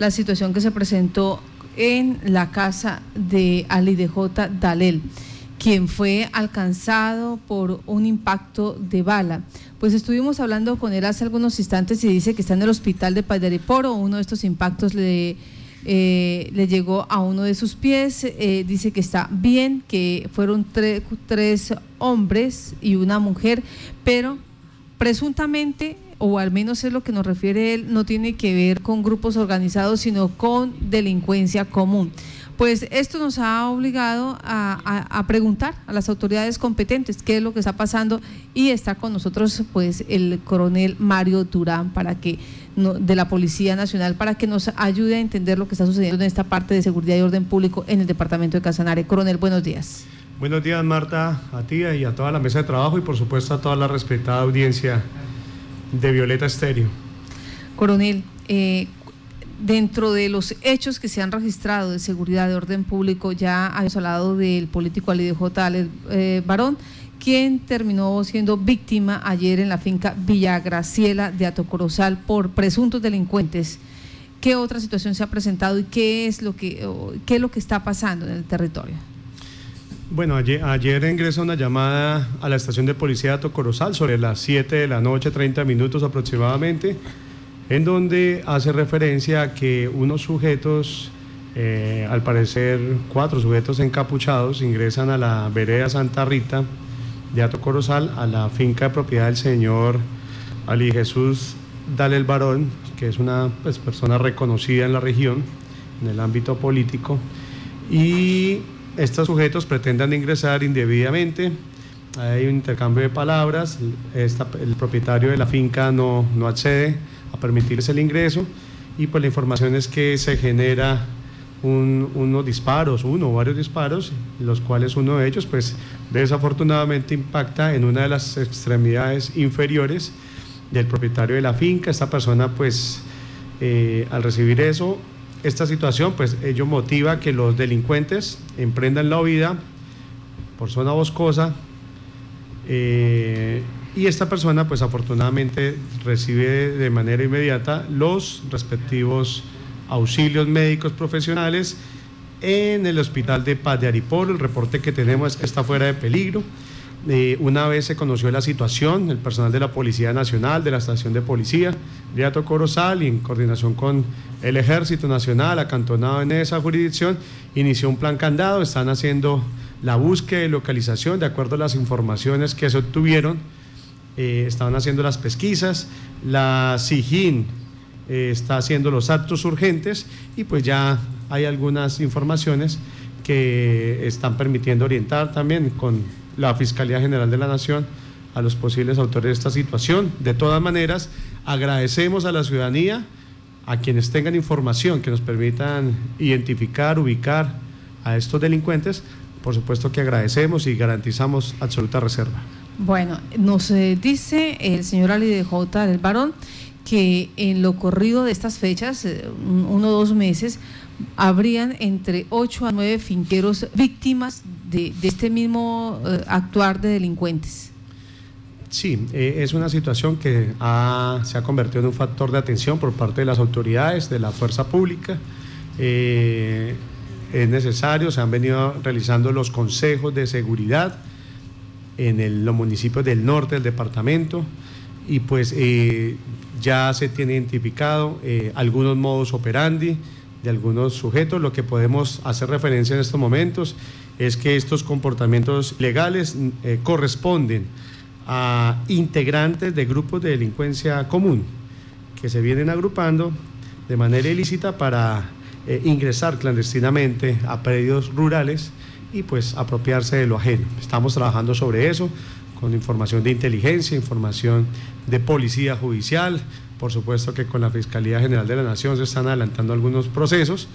la situación que se presentó en la casa de Ali J. Dalel, quien fue alcanzado por un impacto de bala. Pues estuvimos hablando con él hace algunos instantes y dice que está en el hospital de Paidariporo, uno de estos impactos le eh, le llegó a uno de sus pies, eh, dice que está bien, que fueron tres hombres y una mujer, pero presuntamente, o al menos es lo que nos refiere él, no tiene que ver con grupos organizados, sino con delincuencia común. Pues esto nos ha obligado a, preguntar a las autoridades competentes qué es lo que está pasando y está con nosotros pues el coronel Mario Durán para que de la Policía Nacional para que nos ayude a entender lo que está sucediendo en esta parte de seguridad y orden público en el departamento de Casanare. Coronel, buenos días. Buenos días, Marta, a ti y a toda la mesa de trabajo y por supuesto a toda la respetada audiencia de Violeta Estéreo. Coronel, eh, dentro de los hechos que se han registrado de seguridad de orden público, ya habíamos hablado del político Ali J. Eh, Barón, quien terminó siendo víctima ayer en la finca Villa Graciela de Atocorozal por presuntos delincuentes. ¿Qué otra situación se ha presentado y qué es lo que, qué es lo que está pasando en el territorio? Bueno, ayer, ayer ingresa una llamada a la estación de policía de Atocorozal sobre las 7 de la noche, 30 minutos aproximadamente, en donde hace referencia a que unos sujetos, eh, al parecer cuatro sujetos encapuchados, ingresan a la vereda Santa Rita de Ato Corozal a la finca de propiedad del señor Ali Jesús Dale el Barón, que es una pues, persona reconocida en la región, en el ámbito político, y estos sujetos pretenden ingresar indebidamente. Hay un intercambio de palabras, el propietario de la finca no, no accede a permitirles el ingreso y pues la información es que se genera unos disparos, uno o varios disparos, los cuales uno de ellos pues desafortunadamente impacta en una de las extremidades inferiores del propietario de la finca. Esta persona pues eh, al recibir eso, esta situación pues ello motiva que los delincuentes emprendan la huida por zona boscosa eh, y esta persona pues afortunadamente recibe de manera inmediata los respectivos auxilios médicos profesionales en el hospital de Paz de Aripolo. El reporte que tenemos es que está fuera de peligro. Eh, una vez se conoció la situación, el personal de la Policía Nacional, de la Estación de Policía de Ato Corozal y en coordinación con el Ejército Nacional acantonado en esa jurisdicción, inició un plan candado, están haciendo la búsqueda y localización. De acuerdo a las informaciones que se obtuvieron, eh, estaban haciendo las pesquisas, la SIGIN eh, está haciendo los actos urgentes. Y pues ya hay algunas informaciones que están permitiendo orientar también con la Fiscalía General de la Nación a los posibles autores de esta situación. De todas maneras, agradecemos a la ciudadanía, a quienes tengan información que nos permitan identificar, ubicar a estos delincuentes, por supuesto que agradecemos y garantizamos absoluta reserva. Bueno, nos eh, dice el señor Ali de J. del Barón que en lo corrido de estas fechas, eh, uno o dos meses, habrían entre ocho a nueve finqueros víctimas de, este mismo eh, actuar de delincuentes. Sí, eh, es una situación que se ha convertido en un factor de atención por parte de las autoridades, de la fuerza pública. es necesario, se han venido realizando los consejos de seguridad en los municipios del norte del departamento y pues ya se tiene identificado eh, algunos modos operandi de algunos sujetos. Lo que podemos hacer referencia en estos momentos es que estos comportamientos legales eh, corresponden a integrantes de grupos de delincuencia común que se vienen agrupando de manera ilícita para eh, ingresar clandestinamente a predios rurales y pues apropiarse de lo ajeno. Estamos trabajando sobre eso con información de inteligencia, información de policía judicial, por supuesto que con la Fiscalía General de la Nación se están adelantando algunos procesos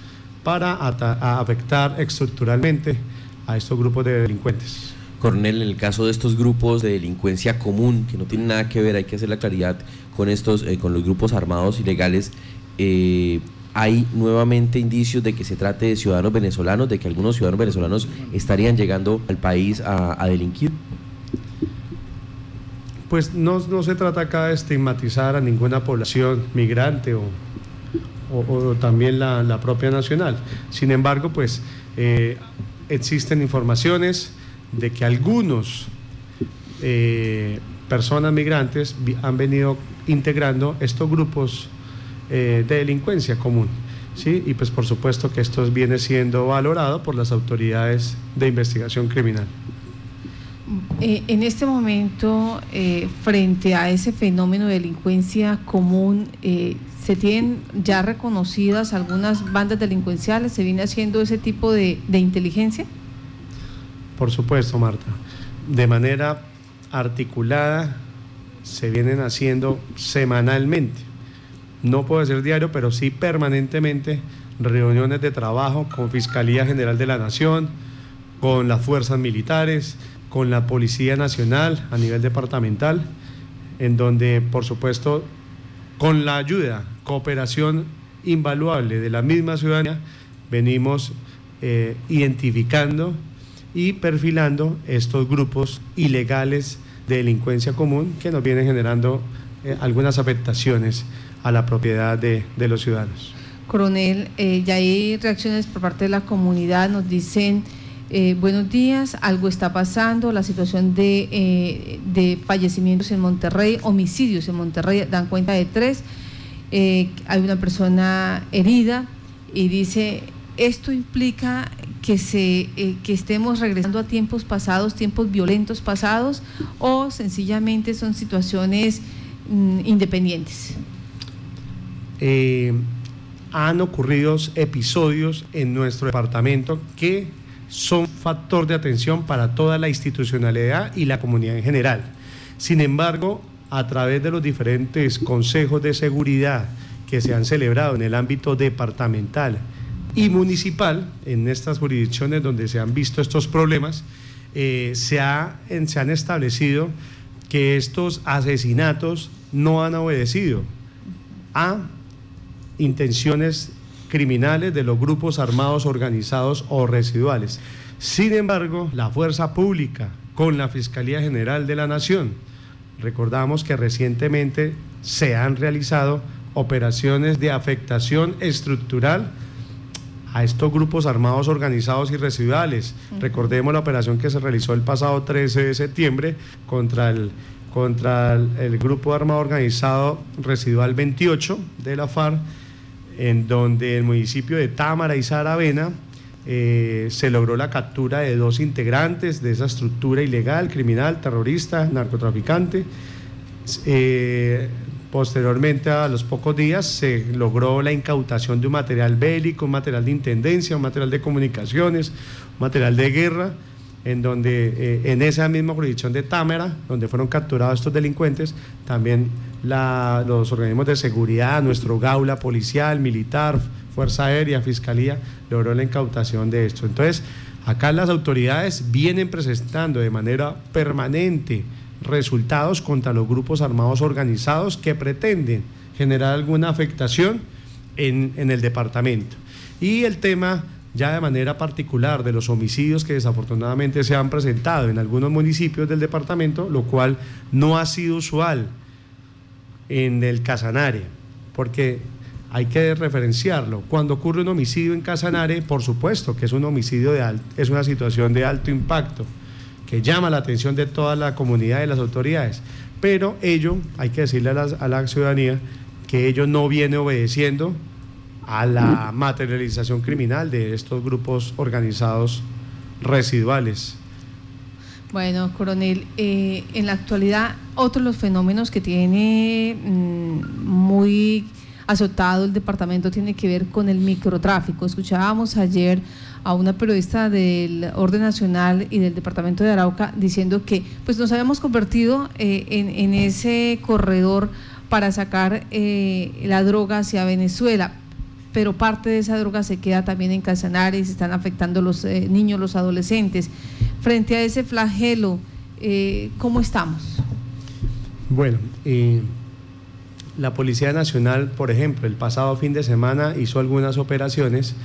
para afectar estructuralmente a estos grupos de delincuentes. Coronel, en el caso de estos grupos de delincuencia común, que no tienen nada que ver, hay que hacer la claridad con estos, eh, con los grupos armados ilegales, eh, hay nuevamente indicios de que se trate de ciudadanos venezolanos, de que algunos ciudadanos venezolanos estarían llegando al país a delinquir pues no, se trata acá de estigmatizar a ninguna población migrante o, también la, propia nacional. Sin embargo, pues eh, existen informaciones de que algunos eh, personas migrantes han venido integrando estos grupos de delincuencia común. ¿sí? Y pues por supuesto que esto viene siendo valorado por las autoridades de investigación criminal. Eh, en este momento, eh, frente a ese fenómeno de delincuencia común, eh, ¿se tienen ya reconocidas algunas bandas delincuenciales? ¿Se viene haciendo ese tipo de, de inteligencia? Por supuesto, Marta. De manera articulada se vienen haciendo semanalmente. No puede ser diario, pero sí permanentemente reuniones de trabajo con Fiscalía General de la Nación, con las fuerzas militares, con la Policía Nacional a nivel departamental, en donde, por supuesto, con la ayuda, cooperación invaluable de la misma ciudadanía, venimos eh, identificando y perfilando estos grupos ilegales de delincuencia común que nos vienen generando eh, algunas afectaciones a la propiedad de, los ciudadanos. Coronel, eh, ya hay reacciones por parte de la comunidad, nos dicen eh, buenos días, algo está pasando, la situación eh, de, fallecimientos en Monterrey, homicidios en Monterrey, dan cuenta de tres, eh, hay una persona herida y dice, esto implica que, se, que estemos regresando a tiempos pasados, tiempos violentos pasados, o sencillamente son situaciones mm, independientes. han ocurrido episodios en nuestro departamento que son factor de atención para toda la institucionalidad y la comunidad en general. Sin embargo, a través de los diferentes consejos de seguridad que se han celebrado en el ámbito departamental y municipal, en estas jurisdicciones donde se han visto estos problemas, eh, se, se han establecido que estos asesinatos no han obedecido a intenciones criminales de los grupos armados organizados o residuales. Sin embargo, la fuerza pública con la Fiscalía General de la Nación, recordamos que recientemente se han realizado operaciones de afectación estructural a estos grupos armados organizados y residuales. Recordemos la operación que se realizó el pasado 13 de septiembre contra el, contra el grupo armado organizado residual 28 de la FARC en donde el municipio de Támara y Saravena eh, se logró la captura de dos integrantes de esa estructura ilegal, criminal, terrorista, narcotraficante. Eh, posteriormente, a los pocos días, se logró la incautación de un material bélico, un material de intendencia, un material de comunicaciones, un material de guerra, en donde eh, en esa misma jurisdicción de Támara, donde fueron capturados estos delincuentes, también los organismos de seguridad, nuestro gaula policial, militar, Fuerza Aérea, Fiscalía, logró la incautación de esto. Entonces, acá las autoridades vienen presentando de manera permanente resultados contra los grupos armados organizados que pretenden generar alguna afectación en, en el departamento. Y el tema ya de manera particular de los homicidios que desafortunadamente se han presentado en algunos municipios del departamento, lo cual no ha sido usual en el Casanare, porque hay que referenciarlo. Cuando ocurre un homicidio en Casanare, por supuesto que es un homicidio de alto, es una situación de alto impacto que llama la atención de toda la comunidad y las autoridades. Pero ello, hay que decirle a la, a la ciudadanía que ello no viene obedeciendo a la materialización criminal de estos grupos organizados residuales. Bueno, coronel, eh, en la actualidad otro de los fenómenos que tiene mm, muy azotado el departamento tiene que ver con el microtráfico. Escuchábamos ayer a una periodista del Orden Nacional y del Departamento de Arauca diciendo que pues nos habíamos convertido eh, en, ese corredor para sacar eh, la droga hacia Venezuela pero parte de esa droga se queda también en Casanare y se están afectando los eh, niños, los adolescentes. Frente a ese flagelo, eh, ¿cómo estamos? Bueno, la Policía Nacional, por ejemplo, el pasado fin de semana hizo algunas operaciones,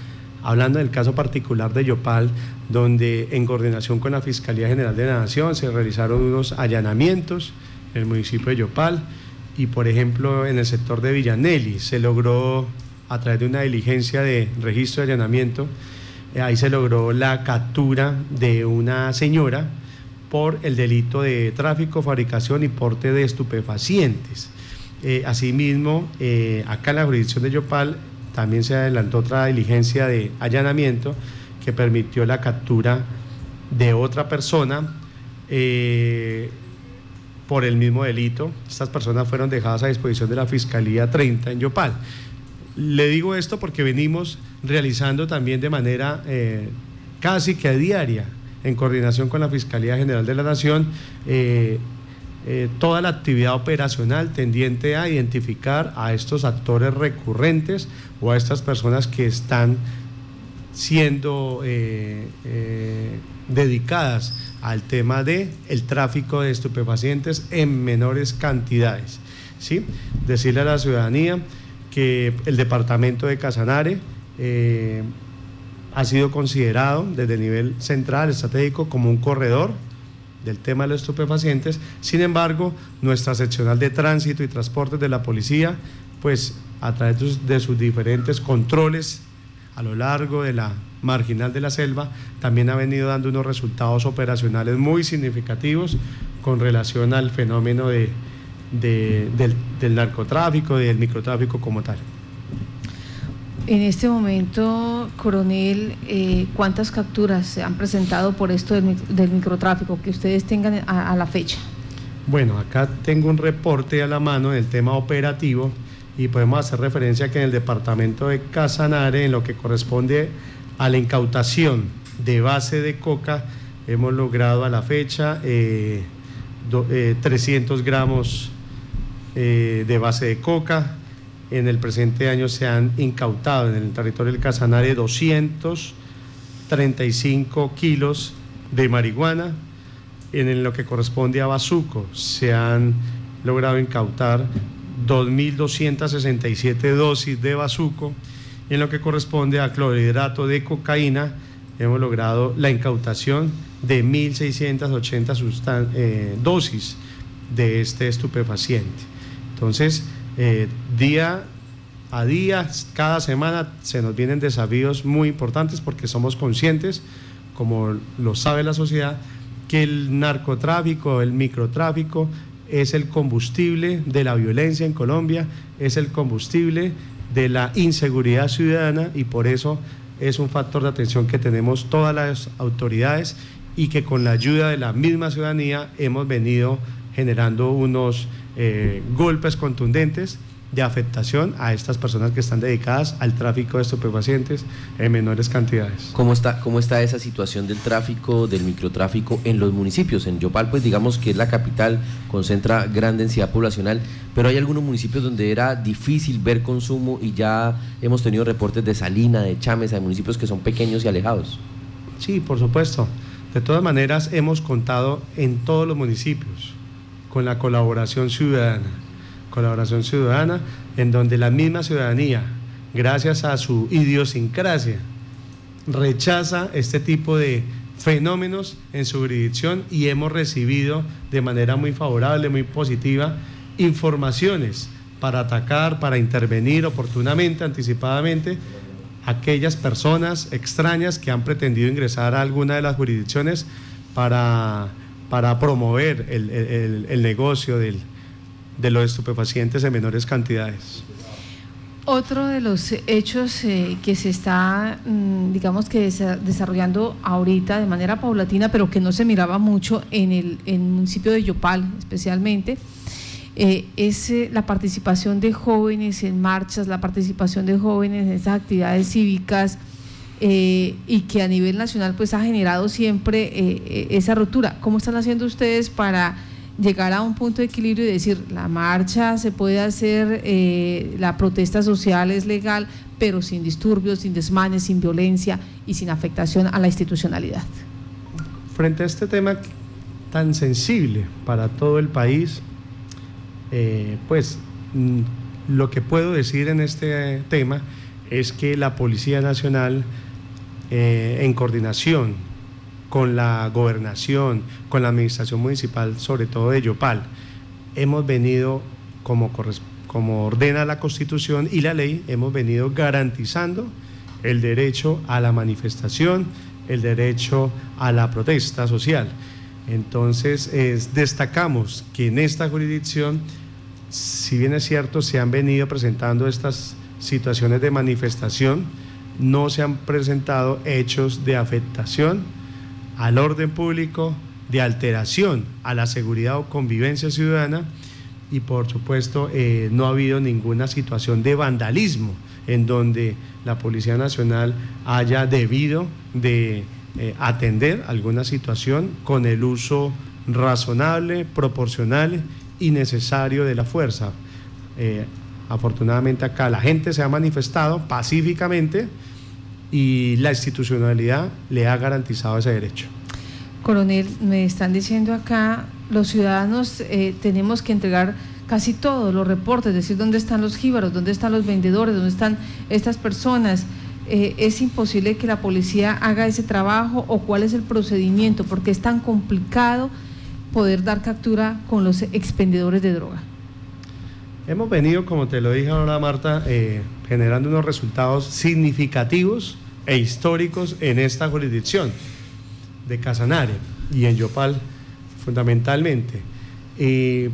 hablando del caso particular de Yopal, donde en coordinación con la Fiscalía General de la Nación se realizaron unos allanamientos en el municipio de Yopal y, por ejemplo, en el sector de Villanelli se logró a través de una diligencia de registro de allanamiento, eh, ahí se logró la captura de una señora por el delito de tráfico, fabricación y porte de estupefacientes. Eh, asimismo, eh, acá en la jurisdicción de Yopal también se adelantó otra diligencia de allanamiento que permitió la captura de otra persona por el mismo delito. Estas personas fueron dejadas a disposición de la Fiscalía 30 en Yopal. Le digo esto porque venimos realizando también de manera eh, casi que a diaria, en coordinación con la Fiscalía General de la Nación, eh, eh, toda la actividad operacional tendiente a identificar a estos actores recurrentes o a estas personas que están siendo dedicadas al tema de el tráfico de estupefacientes en menores cantidades. ¿sí? Decirle a la ciudadanía que el departamento de Casanare eh, ha sido considerado desde el nivel central, estratégico, como un corredor del tema de los estupefacientes. Sin embargo, nuestra seccional de tránsito y transportes de la policía, pues a través de sus diferentes controles a lo largo de la marginal de la selva, también ha venido dando unos resultados operacionales muy significativos con relación al fenómeno de, del, del, narcotráfico, del microtráfico como tal. En este momento, coronel, eh, ¿cuántas capturas se han presentado por esto del, microtráfico que ustedes tengan a, la fecha? Bueno, acá tengo un reporte a la mano del tema operativo y podemos hacer referencia que en el departamento de Casanare, en lo que corresponde a la incautación de base de coca, hemos logrado a la fecha 300 eh, eh, gramos eh, de base de coca. En el presente año se han incautado en el territorio del Casanare 235 kilos de marihuana. En lo que corresponde a Bazuco se han logrado incautar 2.267 dosis de bazuco en lo que corresponde a clorhidrato de cocaína, hemos logrado la incautación de 1.680 eh, dosis de este estupefaciente. Entonces, eh, día a día, cada semana, se nos vienen desafíos muy importantes porque somos conscientes, como lo sabe la sociedad, que el narcotráfico, el microtráfico, es el combustible de la violencia en Colombia, es el combustible de la inseguridad ciudadana y por eso es un factor de atención que tenemos todas las autoridades y que con la ayuda de la misma ciudadanía hemos venido generando unos eh, golpes contundentes de afectación a estas personas que están dedicadas al tráfico de estupefacientes en menores cantidades. ¿Cómo está, cómo está esa situación del tráfico, del microtráfico en los municipios? En Yopal, pues digamos que es la capital, concentra gran densidad poblacional, pero hay algunos municipios donde era difícil ver consumo y ya hemos tenido reportes de Salina, de Chames, de municipios que son pequeños y alejados. Sí, por supuesto. De todas maneras, hemos contado en todos los municipios con la colaboración ciudadana. Colaboración ciudadana, en donde la misma ciudadanía, gracias a su idiosincrasia, rechaza este tipo de fenómenos en su jurisdicción y hemos recibido de manera muy favorable, muy positiva, informaciones para atacar, para intervenir oportunamente, anticipadamente, aquellas personas extrañas que han pretendido ingresar a alguna de las jurisdicciones para, para promover el negocio del, de los estupefacientes en menores cantidades. Otro de los hechos eh, que se está, mm, digamos que desarrollando ahorita de manera paulatina, pero que no se miraba mucho en el, municipio de Yopal especialmente, eh, es eh, la participación de jóvenes en marchas, la participación de jóvenes en estas actividades cívicas y que a nivel nacional pues ha generado siempre esa ruptura. ¿Cómo están haciendo ustedes para llegar a un punto de equilibrio y decir, la marcha se puede hacer, eh, la protesta social es legal, pero sin disturbios, sin desmanes, sin violencia y sin afectación a la institucionalidad. Frente a este tema tan sensible para todo el país, eh, pues mm, lo que puedo decir en este tema es que la Policía Nacional, eh, en coordinación con la gobernación, con la administración municipal, sobre todo de Yopal, hemos venido como, ordena la Constitución y la ley, hemos venido garantizando el derecho a la manifestación, el derecho a la protesta social. Entonces, destacamos que en esta jurisdicción, si bien es cierto, se han venido presentando estas situaciones de manifestación, no se han presentado hechos de afectación al orden público, de alteración a la seguridad o convivencia ciudadana y por supuesto eh, no ha habido ninguna situación de vandalismo en donde la Policía Nacional haya debido de eh, atender alguna situación con el uso razonable, proporcional y necesario de la fuerza. Eh, afortunadamente acá la gente se ha manifestado pacíficamente y la institucionalidad le ha garantizado ese derecho. Coronel, me están diciendo acá, los ciudadanos eh, tenemos que entregar casi todos los reportes, decir dónde están los jíbaros, dónde están los vendedores, dónde están estas personas. Eh, ¿Es imposible que la policía haga ese trabajo o cuál es el procedimiento? Porque es tan complicado poder dar captura con los expendedores de droga. Hemos venido, como te lo dije ahora Marta, eh, generando unos resultados significativos e históricos en esta jurisdicción de Casanare y en Yopal fundamentalmente. Eh,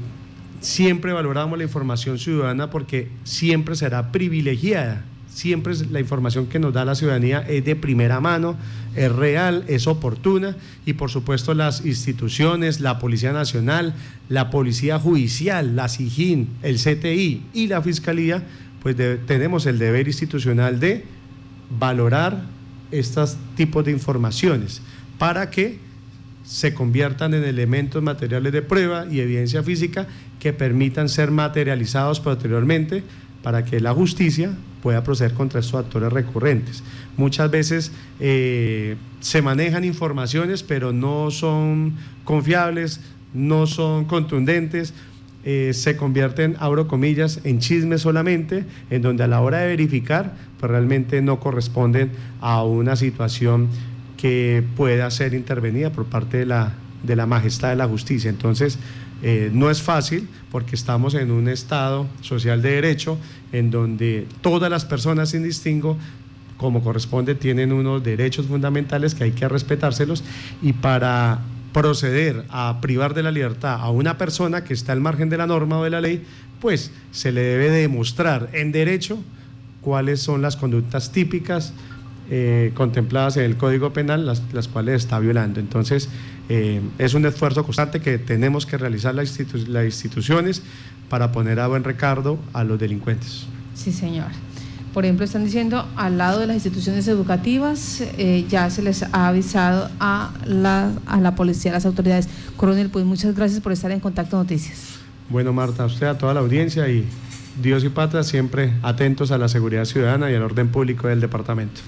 siempre valoramos la información ciudadana porque siempre será privilegiada siempre la información que nos da la ciudadanía es de primera mano, es real, es oportuna y por supuesto las instituciones, la Policía Nacional, la Policía Judicial, la SIGIN, el CTI y la Fiscalía, pues tenemos el deber institucional de valorar estos tipos de informaciones para que se conviertan en elementos materiales de prueba y evidencia física que permitan ser materializados posteriormente para que la justicia pueda proceder contra estos actores recurrentes. Muchas veces eh, se manejan informaciones, pero no son confiables, no son contundentes, eh, se convierten, abro comillas, en chismes solamente, en donde a la hora de verificar, pues realmente no corresponden a una situación que pueda ser intervenida por parte de la, de la majestad de la justicia. Entonces, eh, no es fácil porque estamos en un Estado social de derecho en donde todas las personas sin distingo, como corresponde, tienen unos derechos fundamentales que hay que respetárselos y para proceder a privar de la libertad a una persona que está al margen de la norma o de la ley, pues se le debe demostrar en derecho cuáles son las conductas típicas eh, contempladas en el Código Penal, las, las cuales está violando. Entonces, eh, es un esfuerzo constante que tenemos que realizar las, instituciones para poner a buen recardo a los delincuentes. Sí, señor. Por ejemplo, están diciendo, al lado de las instituciones educativas, eh, ya se les ha avisado a la, a la policía, a las autoridades. Coronel, pues muchas gracias por estar en Contacto Noticias. Bueno, Marta, a usted, a toda la audiencia y Dios y patria siempre atentos a la seguridad ciudadana y al orden público del departamento.